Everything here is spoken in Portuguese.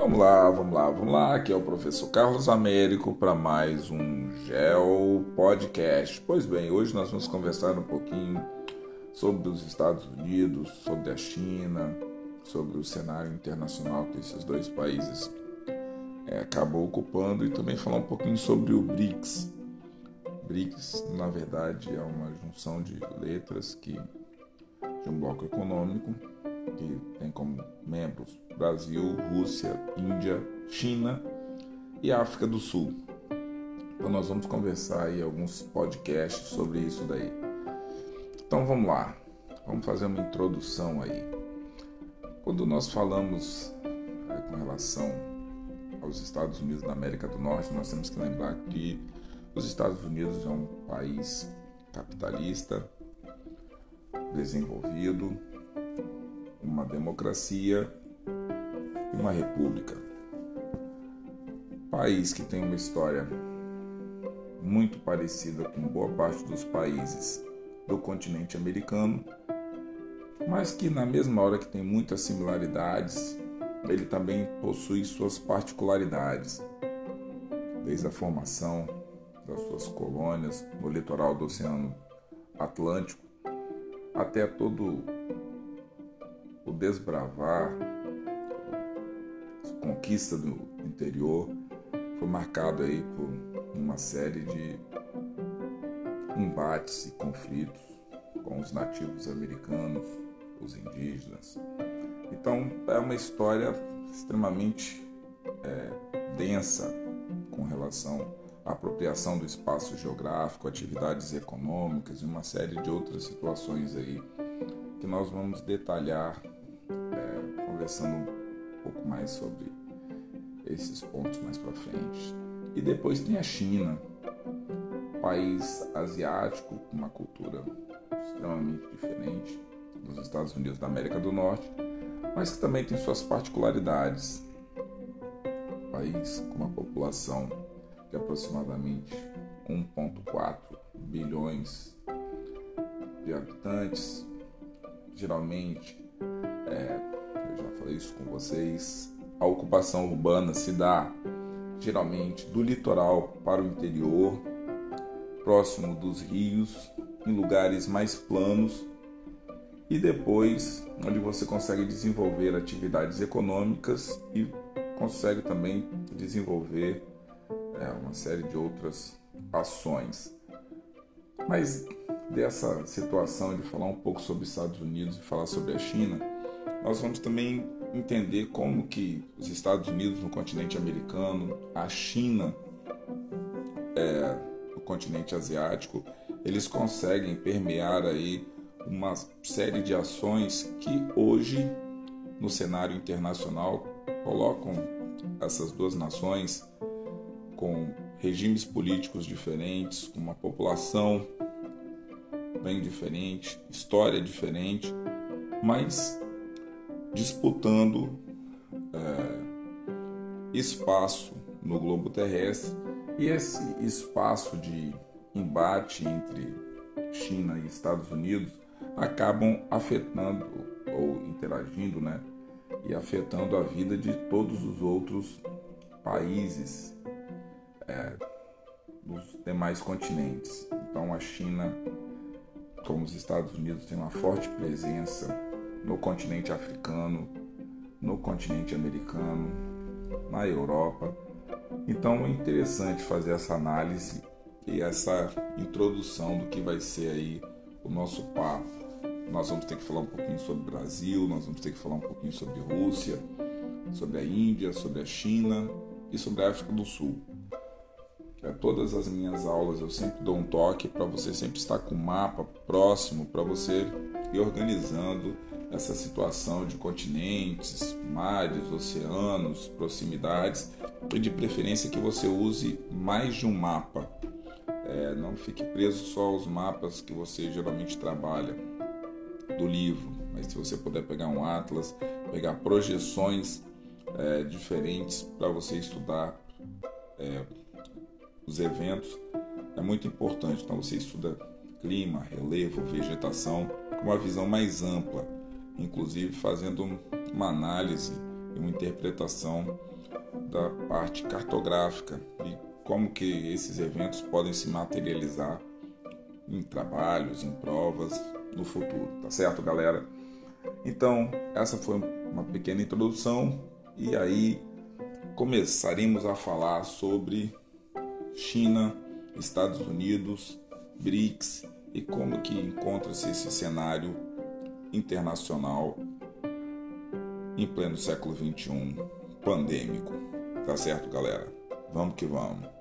Vamos lá, vamos lá, vamos lá. Aqui é o professor Carlos Américo para mais um Geo Podcast. Pois bem, hoje nós vamos conversar um pouquinho sobre os Estados Unidos, sobre a China, sobre o cenário internacional que esses dois países é, acabam ocupando e também falar um pouquinho sobre o BRICS. BRICS, na verdade, é uma junção de letras que de um bloco econômico que tem como membros Brasil, Rússia, Índia, China e África do Sul. Então nós vamos conversar aí alguns podcasts sobre isso daí. Então vamos lá, vamos fazer uma introdução aí. Quando nós falamos é, com relação aos Estados Unidos da América do Norte, nós temos que lembrar que os Estados Unidos é um país capitalista, desenvolvido, uma democracia e uma república. País que tem uma história muito parecida com boa parte dos países do continente americano, mas que na mesma hora que tem muitas similaridades, ele também possui suas particularidades, desde a formação das suas colônias no litoral do Oceano Atlântico até todo o desbravar, a conquista do interior, foi marcado aí por uma série de embates e conflitos com os nativos americanos, os indígenas. Então é uma história extremamente é, densa com relação à apropriação do espaço geográfico, atividades econômicas e uma série de outras situações aí que nós vamos detalhar conversando um pouco mais sobre esses pontos mais para frente. E depois tem a China, país asiático com uma cultura extremamente diferente dos Estados Unidos da América do Norte, mas que também tem suas particularidades. País com uma população de aproximadamente 1,4 bilhões de habitantes, geralmente, é, falei isso com vocês, a ocupação urbana se dá geralmente do litoral para o interior, próximo dos rios, em lugares mais planos e depois onde você consegue desenvolver atividades econômicas e consegue também desenvolver é, uma série de outras ações. Mas dessa situação de falar um pouco sobre os Estados Unidos e falar sobre a China, nós vamos também entender como que os Estados Unidos no continente americano, a China é, no continente asiático, eles conseguem permear aí uma série de ações que hoje no cenário internacional colocam essas duas nações com regimes políticos diferentes, com uma população bem diferente, história diferente, mas disputando é, espaço no globo terrestre e esse espaço de embate entre China e Estados Unidos acabam afetando ou interagindo, né? E afetando a vida de todos os outros países é, dos demais continentes. Então a China como os Estados Unidos têm uma forte presença no continente africano, no continente americano, na Europa. Então é interessante fazer essa análise e essa introdução do que vai ser aí o nosso papo. Nós vamos ter que falar um pouquinho sobre Brasil, nós vamos ter que falar um pouquinho sobre Rússia, sobre a Índia, sobre a China e sobre a África do Sul. É, todas as minhas aulas eu sempre dou um toque para você sempre estar com o mapa próximo para você ir organizando essa situação de continentes, mares, oceanos, proximidades e de preferência que você use mais de um mapa. É, não fique preso só aos mapas que você geralmente trabalha do livro, mas se você puder pegar um atlas, pegar projeções é, diferentes para você estudar é, os eventos é muito importante. Então você estuda clima, relevo, vegetação com uma visão mais ampla, inclusive fazendo uma análise e uma interpretação da parte cartográfica e como que esses eventos podem se materializar em trabalhos, em provas no futuro, tá certo, galera? Então, essa foi uma pequena introdução e aí começaremos a falar sobre China, Estados Unidos, BRICS e como que encontra-se esse cenário internacional em pleno século XXI pandêmico. Tá certo, galera? Vamos que vamos.